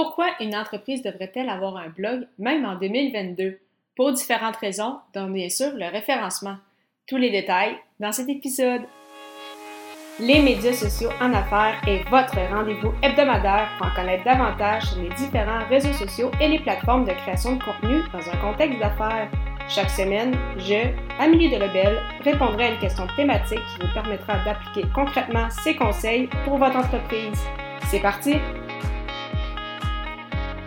Pourquoi une entreprise devrait-elle avoir un blog, même en 2022? Pour différentes raisons, dont bien sûr le référencement. Tous les détails dans cet épisode. Les médias sociaux en affaires est votre rendez-vous hebdomadaire pour en connaître davantage sur les différents réseaux sociaux et les plateformes de création de contenu dans un contexte d'affaires. Chaque semaine, je, Amélie Delebel, répondrai à une question thématique qui vous permettra d'appliquer concrètement ces conseils pour votre entreprise. C'est parti!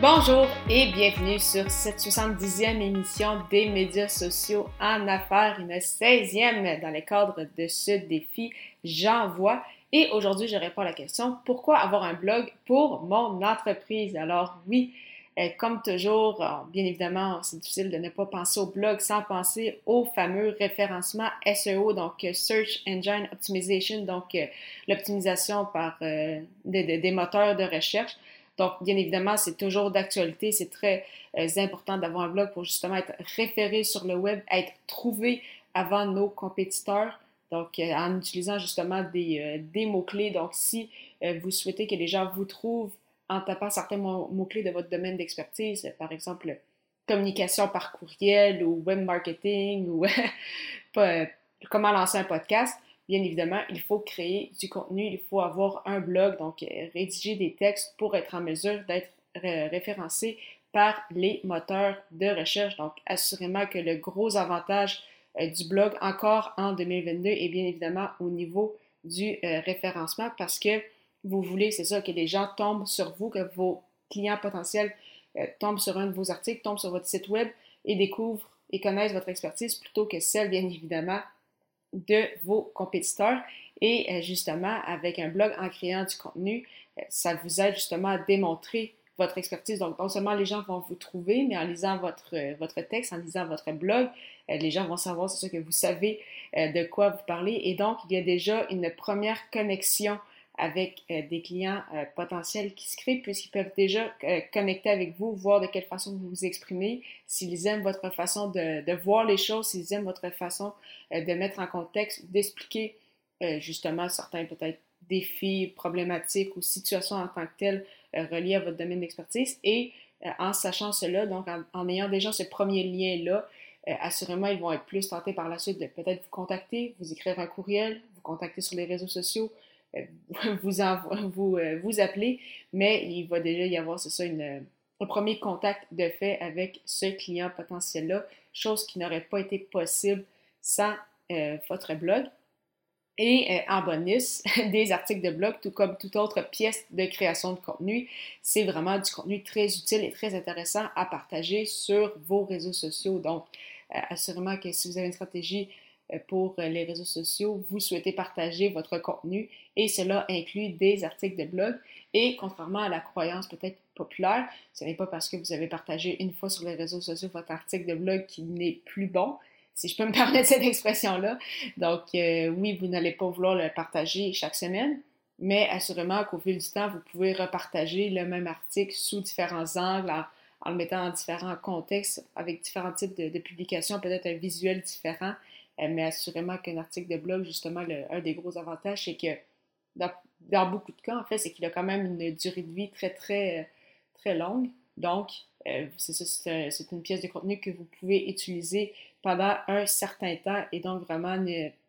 Bonjour et bienvenue sur cette 70e émission des médias sociaux en affaires, une 16e dans le cadre de ce défi J'envoie. Et aujourd'hui, je réponds à la question pourquoi avoir un blog pour mon entreprise? Alors oui, euh, comme toujours, euh, bien évidemment, c'est difficile de ne pas penser au blog sans penser au fameux référencement SEO, donc euh, Search Engine Optimization, donc l'optimisation par des moteurs de recherche. Donc, bien évidemment, c'est toujours d'actualité. C'est très euh, important d'avoir un blog pour justement être référé sur le web, être trouvé avant nos compétiteurs. Donc, euh, en utilisant justement des, euh, des mots-clés. Donc, si vous souhaitez que les gens vous trouvent en tapant certains mots-clés de votre domaine d'expertise, par exemple communication par courriel ou web marketing ou comment lancer un podcast, bien évidemment, il faut créer du contenu, il faut avoir un blog, donc euh, rédiger des textes pour être en mesure d'être référencé par les moteurs de recherche. Donc, assurément que le gros avantage euh, du blog encore en 2022 est bien évidemment au niveau du euh, référencement parce que vous voulez, c'est ça, que les gens tombent sur vous, que vos clients potentiels tombent sur un de vos articles, tombent sur votre site web et découvrent et connaissent votre expertise plutôt que celle, bien évidemment, de vos compétiteurs. Et euh, justement, avec un blog en créant du contenu, euh, ça vous aide justement à démontrer votre expertise. Donc, non seulement les gens vont vous trouver, mais en lisant votre, euh, votre texte, en lisant votre blog, les gens vont savoir, c'est que vous savez de quoi vous parlez. Et donc, il y a déjà une première connexion avec euh, des clients euh, potentiels qui se créent puisqu'ils peuvent déjà euh, connecter avec vous, voir de quelle façon vous vous exprimez, s'ils aiment votre façon de, voir les choses, s'ils aiment votre façon de mettre en contexte, d'expliquer justement certains peut-être défis, problématiques ou situations en tant que telles reliées à votre domaine d'expertise. Et en sachant cela, donc en ayant déjà ce premier lien-là, assurément, ils vont être plus tentés par la suite de peut-être vous contacter, vous écrire un courriel, vous contacter sur les réseaux sociaux, euh, vous, vous, euh, vous appelez, mais il va déjà y avoir, c'est ça, une, un premier contact de fait avec ce client potentiel-là, chose qui n'aurait pas été possible sans euh, votre blog. Et en bonus, des articles de blog, tout comme toute autre pièce de création de contenu, c'est vraiment du contenu très utile et très intéressant à partager sur vos réseaux sociaux. Donc, assurément que si vous avez une stratégie euh, pour euh, les réseaux sociaux, vous souhaitez partager votre contenu et cela inclut des articles de blog. Et contrairement à la croyance peut-être populaire, ce n'est pas parce que vous avez partagé une fois sur les réseaux sociaux votre article de blog qui n'est plus bon, si je peux me permettre cette expression-là. Donc euh, oui, vous n'allez pas vouloir le partager chaque semaine, mais assurément qu'au fil du temps, vous pouvez repartager le même article sous différents angles, en, le mettant en différents contextes, avec différents types de publications, peut-être un visuel différent. Mais assurément qu'un article de blog, justement, un des gros avantages, c'est que dans, beaucoup de cas, en fait, c'est qu'il a quand même une durée de vie très, très, très longue. Donc, euh, c'est ça, c'est une pièce de contenu que vous pouvez utiliser pendant un certain temps et donc vraiment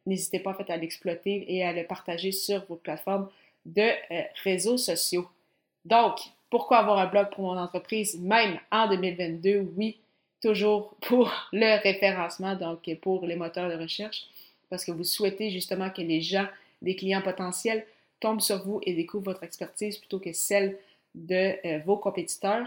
n'hésitez pas en fait à l'exploiter et à le partager sur vos plateformes de euh, réseaux sociaux. Donc, pourquoi avoir un blog pour mon entreprise même en 2022? Oui, toujours pour le référencement, donc pour les moteurs de recherche, parce que vous souhaitez justement que les gens, des clients potentiels, tombent sur vous et découvrent votre expertise plutôt que celle de euh, vos compétiteurs.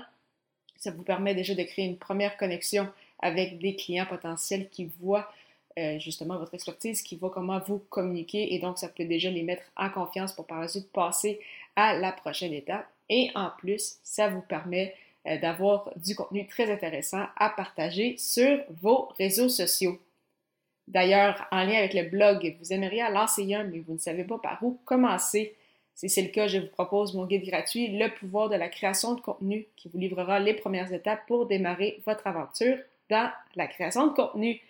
Ça vous permet déjà de créer une première connexion avec des clients potentiels qui voient euh, justement votre expertise, qui voient comment vous communiquez et donc ça peut déjà les mettre en confiance pour par la suite passer à la prochaine étape. Et en plus, ça vous permet d'avoir du contenu très intéressant à partager sur vos réseaux sociaux. D'ailleurs, en lien avec le blog, vous aimeriez lancer un, mais vous ne savez pas par où commencer. Si c'est le cas, je vous propose mon guide gratuit, Le pouvoir de la création de contenu, qui vous livrera les premières étapes pour démarrer votre aventure dans la création de contenu.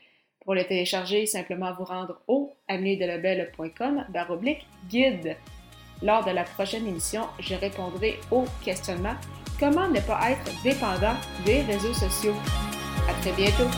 Pour le télécharger, simplement vous rendre au baroblique guide. Lors de la prochaine émission, je répondrai au questionnement Comment ne pas être dépendant des réseaux sociaux? À très bientôt!